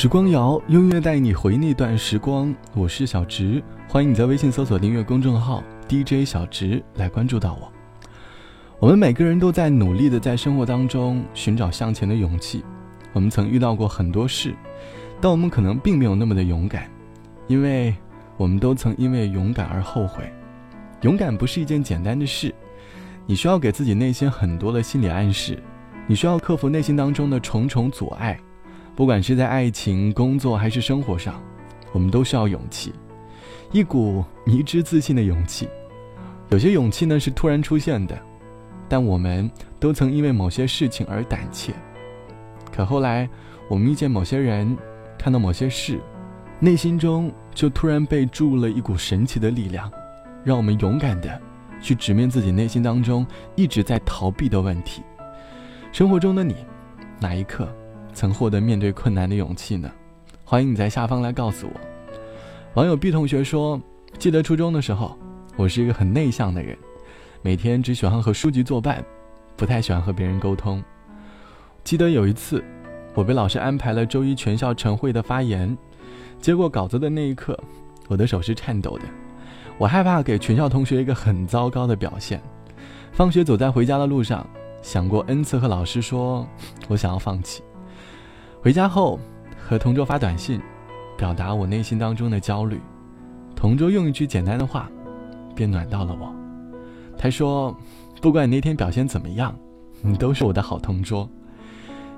时光谣，音乐带你回那段时光。我是小植，欢迎你在微信搜索订阅公众号 DJ 小植来关注到我。我们每个人都在努力的在生活当中寻找向前的勇气。我们曾遇到过很多事，但我们可能并没有那么的勇敢，因为我们都曾因为勇敢而后悔。勇敢不是一件简单的事，你需要给自己内心很多的心理暗示，你需要克服内心当中的重重阻碍。不管是在爱情、工作还是生活上，我们都需要勇气，一股迷之自信的勇气。有些勇气呢是突然出现的，但我们都曾因为某些事情而胆怯。可后来，我们遇见某些人，看到某些事，内心中就突然被注入了一股神奇的力量，让我们勇敢的去直面自己内心当中一直在逃避的问题。生活中的你，哪一刻？曾获得面对困难的勇气呢？欢迎你在下方来告诉我。网友 B 同学说：“记得初中的时候，我是一个很内向的人，每天只喜欢和书籍作伴，不太喜欢和别人沟通。记得有一次，我被老师安排了周一全校晨会的发言，接过稿子的那一刻，我的手是颤抖的，我害怕给全校同学一个很糟糕的表现。放学走在回家的路上，想过 N 次和老师说，我想要放弃。”回家后，和同桌发短信，表达我内心当中的焦虑。同桌用一句简单的话，便暖到了我。他说：“不管你那天表现怎么样，你都是我的好同桌。”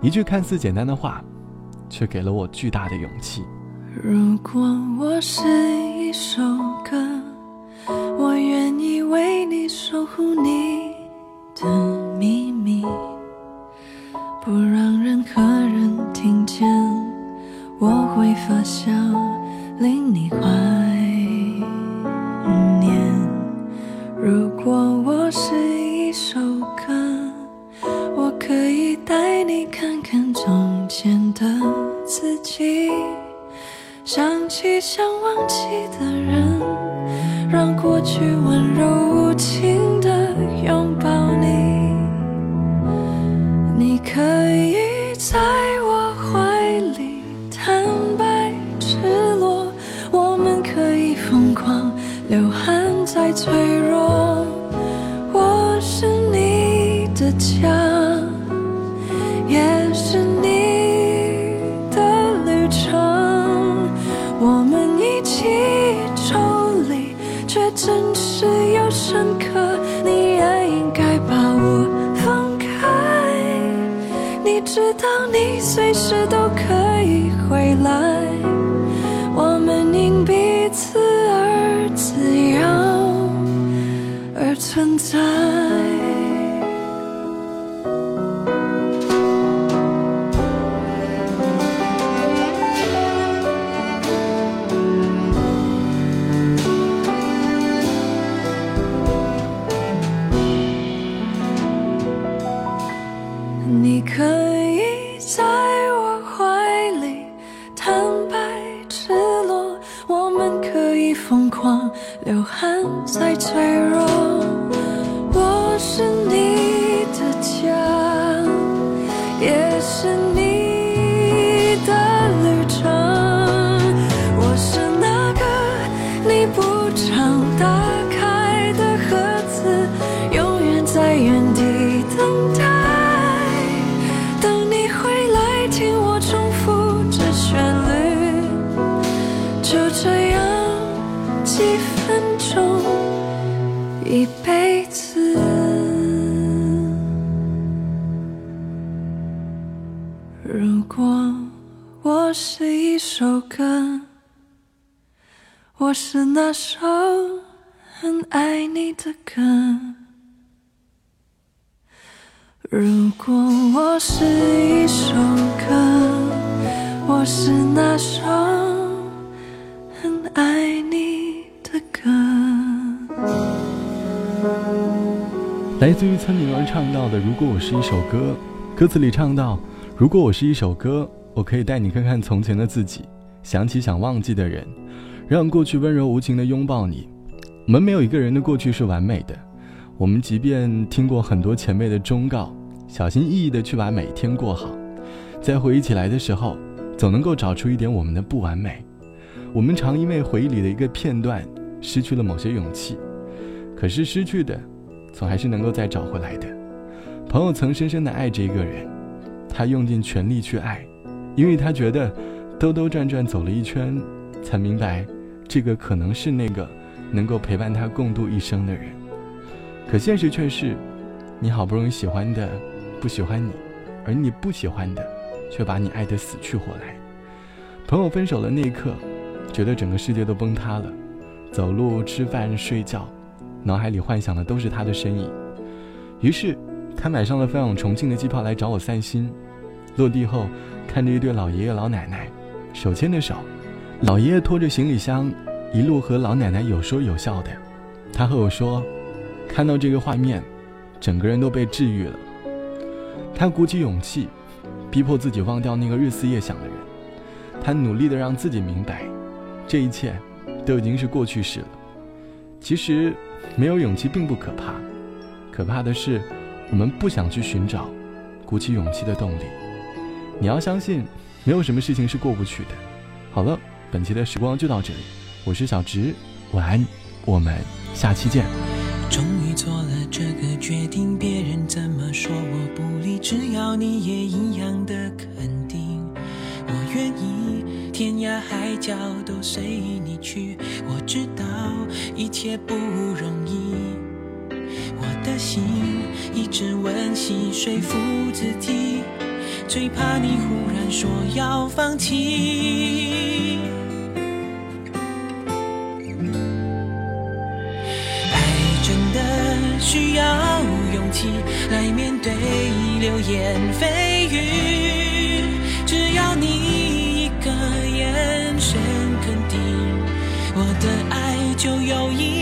一句看似简单的话，却给了我巨大的勇气。如果我是一首歌，我愿意为你守护你的自己，想起想忘记的人，让过去温柔无情的拥抱你。你可以在我怀里坦白赤裸，我们可以疯狂流汗再脆弱。在你可以在我怀里坦白赤裸我们可以疯狂流汗再脆弱。如果我是一首歌，我是那首很爱你的歌。如果我是一首歌，我是那首很爱你的歌。来自于村民儿唱到的《如果我是一首歌》，歌词里唱到：“如果我是一首歌，我可以带你看看从前的自己，想起想忘记的人，让过去温柔无情的拥抱你。我们没有一个人的过去是完美的，我们即便听过很多前辈的忠告，小心翼翼的去把每一天过好，在回忆起来的时候，总能够找出一点我们的不完美。我们常因为回忆里的一个片段，失去了某些勇气。可是失去的，总还是能够再找回来的。朋友曾深深的爱着一个人，他用尽全力去爱，因为他觉得兜兜转转走了一圈，才明白这个可能是那个能够陪伴他共度一生的人。可现实却是，你好不容易喜欢的不喜欢你，而你不喜欢的却把你爱得死去活来。朋友分手的那一刻，觉得整个世界都崩塌了，走路、吃饭、睡觉，脑海里幻想的都是他的身影。于是。他买上了飞往重庆的机票来找我散心。落地后，看着一对老爷爷老奶奶，手牵着手，老爷爷拖着行李箱，一路和老奶奶有说有笑的。他和我说，看到这个画面，整个人都被治愈了。他鼓起勇气，逼迫自己忘掉那个日思夜想的人。他努力的让自己明白，这一切都已经是过去式了。其实，没有勇气并不可怕，可怕的是。我们不想去寻找鼓起勇气的动力。你要相信，没有什么事情是过不去的。好了，本期的时光就到这里，我是小直，晚安，我们下期见。终于做了这个决定，别人怎么说我不理，只要你也一样的肯定，我愿意天涯海角都随你去。我知道一切不容易。的心一直温习说服自己，最怕你忽然说要放弃。爱真的需要勇气来面对流言蜚语，只要你一个眼神肯定，我的爱就有意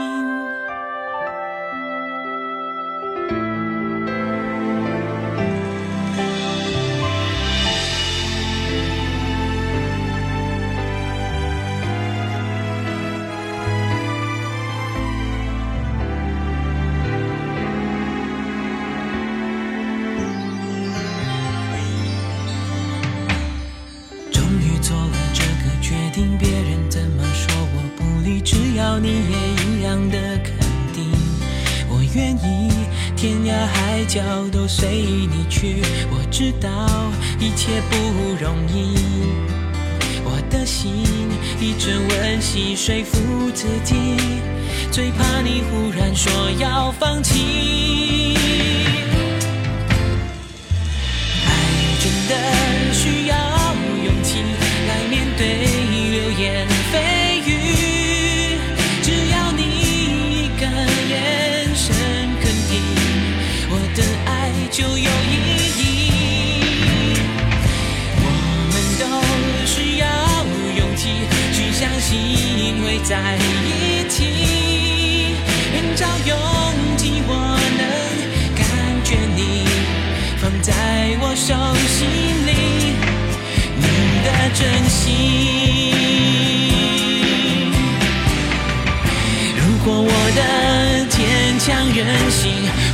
你也一样的肯定，我愿意天涯海角都随你去。我知道一切不容易，我的心一直温习说服自己，最怕你忽然说要放弃。爱真的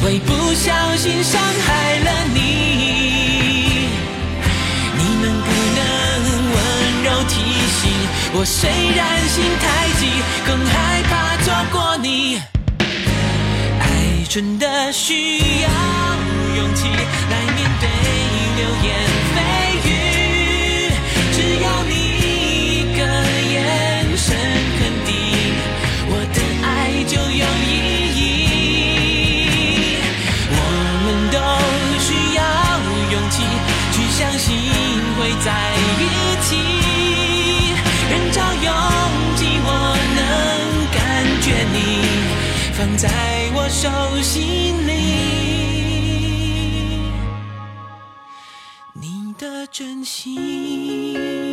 会不小心伤害了你，你能不能温柔提醒我？虽然心太急，更害怕错过你。爱真的需要勇气来面对流言在我手心里，你的真心。